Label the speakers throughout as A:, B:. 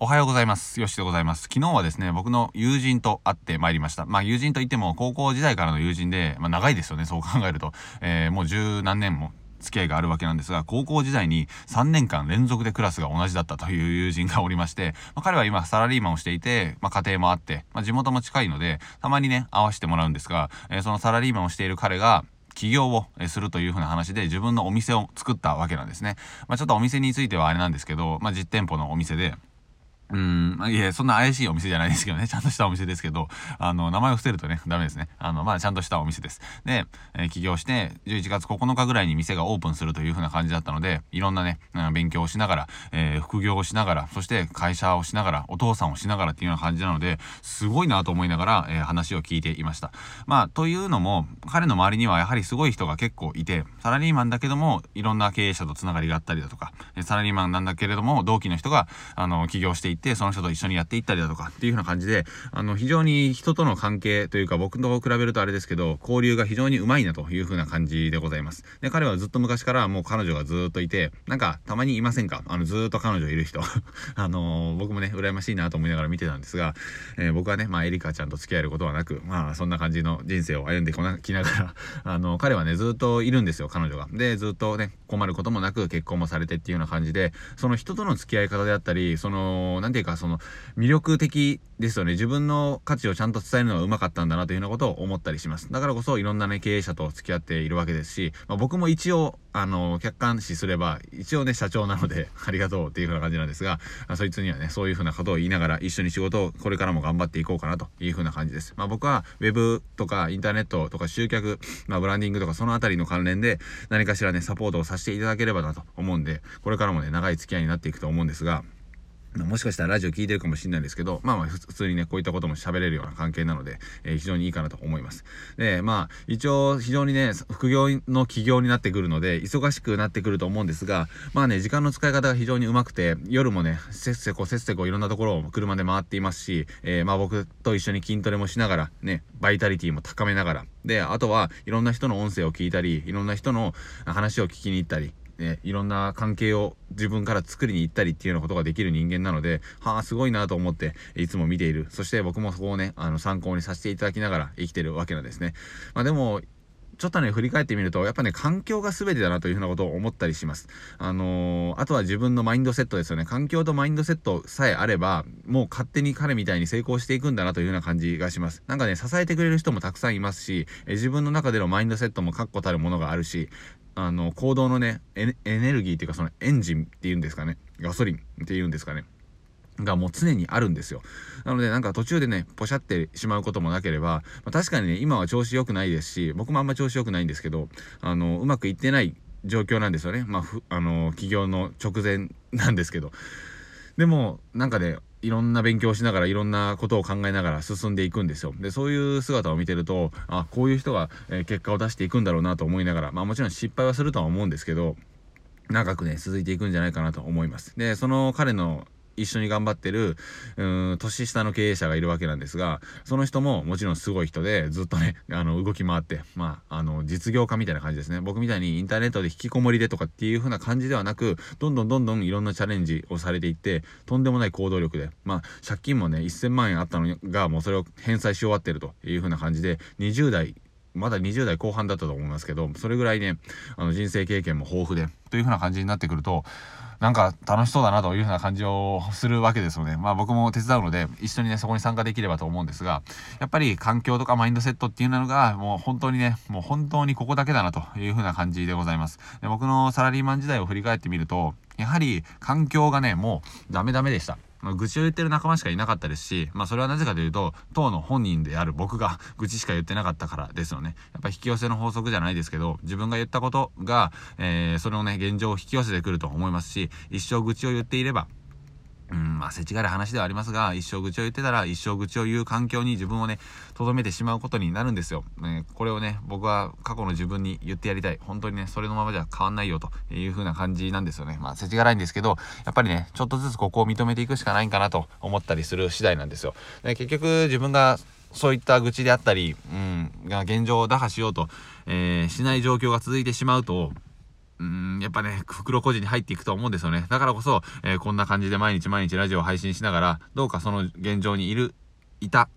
A: おはようございます。よしでございます。昨日はですね、僕の友人と会ってまいりました。まあ友人といっても高校時代からの友人で、まあ長いですよね、そう考えると。えー、もう十何年も付き合いがあるわけなんですが、高校時代に3年間連続でクラスが同じだったという友人がおりまして、まあ、彼は今サラリーマンをしていて、まあ、家庭もあって、まあ、地元も近いので、たまにね、会わせてもらうんですが、えー、そのサラリーマンをしている彼が、起業をするというふうな話で自分のお店を作ったわけなんですね。まあ、ちょっとお店についてはあれなんですけど、まあ、実店舗のお店で、うん、いえ、そんな怪しいお店じゃないですけどね、ちゃんとしたお店ですけど、あの、名前を伏せるとね、ダメですね。あの、まあ、ちゃんとしたお店です。で、えー、起業して、11月9日ぐらいに店がオープンするという風な感じだったので、いろんなね、うん、勉強をしながら、えー、副業をしながら、そして会社をしながら、お父さんをしながらっていうような感じなので、すごいなと思いながら、えー、話を聞いていました。まあ、というのも、彼の周りにはやはりすごい人が結構いて、サラリーマンだけども、いろんな経営者とつながりがあったりだとか、サラリーマンなんだけれども、同期の人が、あの、起業していてって、その人と一緒にやっていったりだとかっていう風な感じで、あの、非常に人との関係というか僕と比べるとあれですけど、交流が非常にうまいなという風な感じでございます。で、彼はずっと昔からもう彼女がずっといて、なんかたまにいませんか？あの、ずっと彼女いる人。あのー、僕もね、羨ましいなと思いながら見てたんですが、えー、僕はね、まあ、エリカちゃんと付き合えることはなく、まあ、そんな感じの人生を歩んでこなきながら、あの、彼はね、ずっといるんですよ、彼女が。で、ずっとね、困ることもなく結婚もされてっていうような感じで、その人との付き合い方であったり、その何、なんていうか、その、魅力的ですよね。自分の価値をちゃんと伝えるのがうまかったんだなというようなことを思ったりします。だからこそいろんなね、経営者と付き合っているわけですし、まあ、僕も一応、あの、客観視すれば、一応ね、社長なので、ありがとうっていう風な感じなんですが、そいつにはね、そういう風なことを言いながら、一緒に仕事をこれからも頑張っていこうかなという風な感じです。まあ僕は、ウェブとかインターネットとか集客、まあブランディングとかそのあたりの関連で、何かしらね、サポートをさせていただければなと思うんで、これからもね、長い付き合いになっていくと思うんですが、もしかしたらラジオ聞いてるかもしれないですけど、まあまあ普通にね、こういったことも喋れるような関係なので、えー、非常にいいかなと思います。で、まあ、一応非常にね、副業の起業になってくるので、忙しくなってくると思うんですが、まあね、時間の使い方が非常にうまくて、夜もね、せっせこせっせこいろんなところを車で回っていますし、えー、まあ僕と一緒に筋トレもしながら、ね、バイタリティも高めながら、で、あとはいろんな人の音声を聞いたり、いろんな人の話を聞きに行ったり、ね、いろんな関係を自分から作りに行ったりっていうようなことができる人間なので、はあ、すごいなと思って、いつも見ている。そして僕もそこをね、あの、参考にさせていただきながら生きてるわけなんですね。まあでも、ちょっとね、振り返ってみると、やっぱね、環境が全てだなというふうなことを思ったりします。あのー、あとは自分のマインドセットですよね。環境とマインドセットさえあれば、もう勝手に彼みたいに成功していくんだなというような感じがします。なんかね、支えてくれる人もたくさんいますし、え自分の中でのマインドセットも確固たるものがあるし、あの、行動のね、エネルギーっていうかそのエンジンっていうんですかね、ガソリンっていうんですかね。がもう常にあるんですよ。なのでなんか途中でね、ポシャってしまうこともなければ、まあ、確かにね、今は調子良くないですし、僕もあんま調子良くないんですけど、あの、うまくいってない状況なんですよね。まあ、あの、起業の直前なんですけど。でも、なんかね、いろんな勉強をしながらいろんなことを考えながら進んでいくんですよ。で、そういう姿を見てると、あ、こういう人が、え、結果を出していくんだろうなと思いながら、まあもちろん失敗はするとは思うんですけど、長くね、続いていくんじゃないかなと思います。で、その彼の一緒に頑張ってる、うん、年下の経営者がいるわけなんですが、その人ももちろんすごい人で、ずっとね、あの、動き回って、まあ、あの、実業家みたいな感じですね。僕みたいにインターネットで引きこもりでとかっていう風な感じではなく、どんどんどんどんいろんなチャレンジをされていって、とんでもない行動力で、まあ、借金もね、1000万円あったのが、もうそれを返済し終わってるという風な感じで、20代、まだ20代後半だったと思いますけど、それぐらいね、あの人生経験も豊富で、という風な感じになってくると、なんか楽しそうだなというふうな感じをするわけですので、まあ僕も手伝うので、一緒にね、そこに参加できればと思うんですが、やっぱり環境とかマインドセットっていうのが、もう本当にね、もう本当にここだけだなというふうな感じでございます。で僕のサラリーマン時代を振り返ってみると、やはり環境がね、もうダメダメでした。まあ、愚痴を言ってる仲間しかいなかったですし、まあそれはなぜかというと、当の本人である僕が 愚痴しか言ってなかったからですよね。やっぱ引き寄せの法則じゃないですけど、自分が言ったことが、えー、それをね、現状を引き寄せてくると思いますし、一生愚痴を言っていれば、うん、まあ、せちがる話ではありますが、一生愚痴を言ってたら、一生愚痴を言う環境に自分をね、留めてしまうことになるんですよ。ね、これをね、僕は過去の自分に言ってやりたい。本当にね、それのままじゃ変わんないよという風な感じなんですよね。まあ、せちがいんですけど、やっぱりね、ちょっとずつここを認めていくしかないんかなと思ったりする次第なんですよ。で結局、自分がそういった愚痴であったり、うん、が現状を打破しようと、えー、しない状況が続いてしまうと、うん、やっぱね、袋小路に入っていくと思うんですよね。だからこそ、えー、こんな感じで毎日毎日ラジオを配信しながら、どうかその現状にいる、いた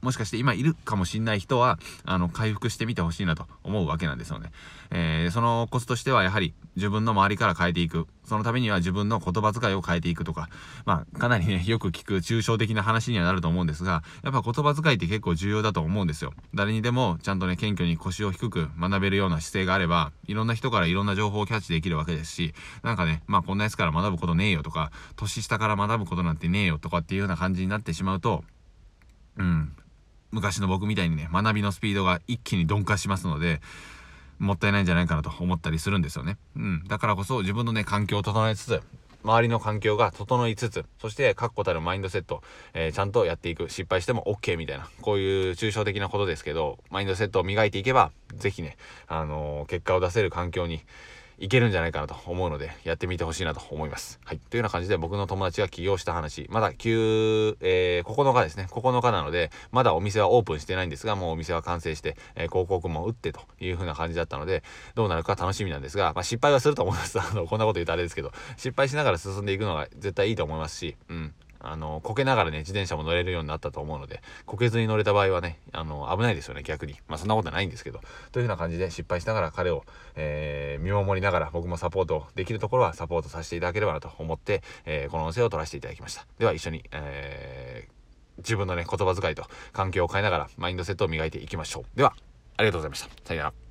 A: もしかして今いるかもしんない人は、あの、回復してみてほしいなと思うわけなんですよね。えー、そのコツとしてはやはり自分の周りから変えていく。そのためには自分の言葉遣いを変えていくとか、まあ、かなりね、よく聞く抽象的な話にはなると思うんですが、やっぱ言葉遣いって結構重要だと思うんですよ。誰にでもちゃんとね、謙虚に腰を低く学べるような姿勢があれば、いろんな人からいろんな情報をキャッチできるわけですし、なんかね、まあこんなやつから学ぶことねえよとか、年下から学ぶことなんてねえよとかっていうような感じになってしまうと、うん、昔の僕みたいにね、学びのスピードが一気に鈍化しますので、もったいないんじゃないかなと思ったりするんですよね。うん。だからこそ自分のね、環境を整えつつ、周りの環境が整いつつ、そして確固たるマインドセット、えー、ちゃんとやっていく。失敗しても OK みたいな、こういう抽象的なことですけど、マインドセットを磨いていけば、是非ね、あのー、結果を出せる環境にいけるんじゃないかなと思うので、やってみてほしいなと思います。はい。というような感じで僕の友達が起業した話、まだ9、えー、9日ですね。9日なので、まだお店はオープンしてないんですが、もうお店は完成して、えー、広告も打ってという風な感じだったので、どうなるか楽しみなんですが、まあ、失敗はすると思います。あの、こんなこと言うとあれですけど、失敗しながら進んでいくのが絶対いいと思いますし、うん。あの、こけながらね、自転車も乗れるようになったと思うので、こけずに乗れた場合はね、あの、危ないですよね、逆に。まあ、そんなことはないんですけど。というような感じで失敗しながら彼を、えー、見守りながら僕もサポートできるところはサポートさせていただければなと思って、えー、この音声を取らせていただきました。では一緒に、えー、自分のね、言葉遣いと環境を変えながらマインドセットを磨いていきましょう。では、ありがとうございました。さよなら。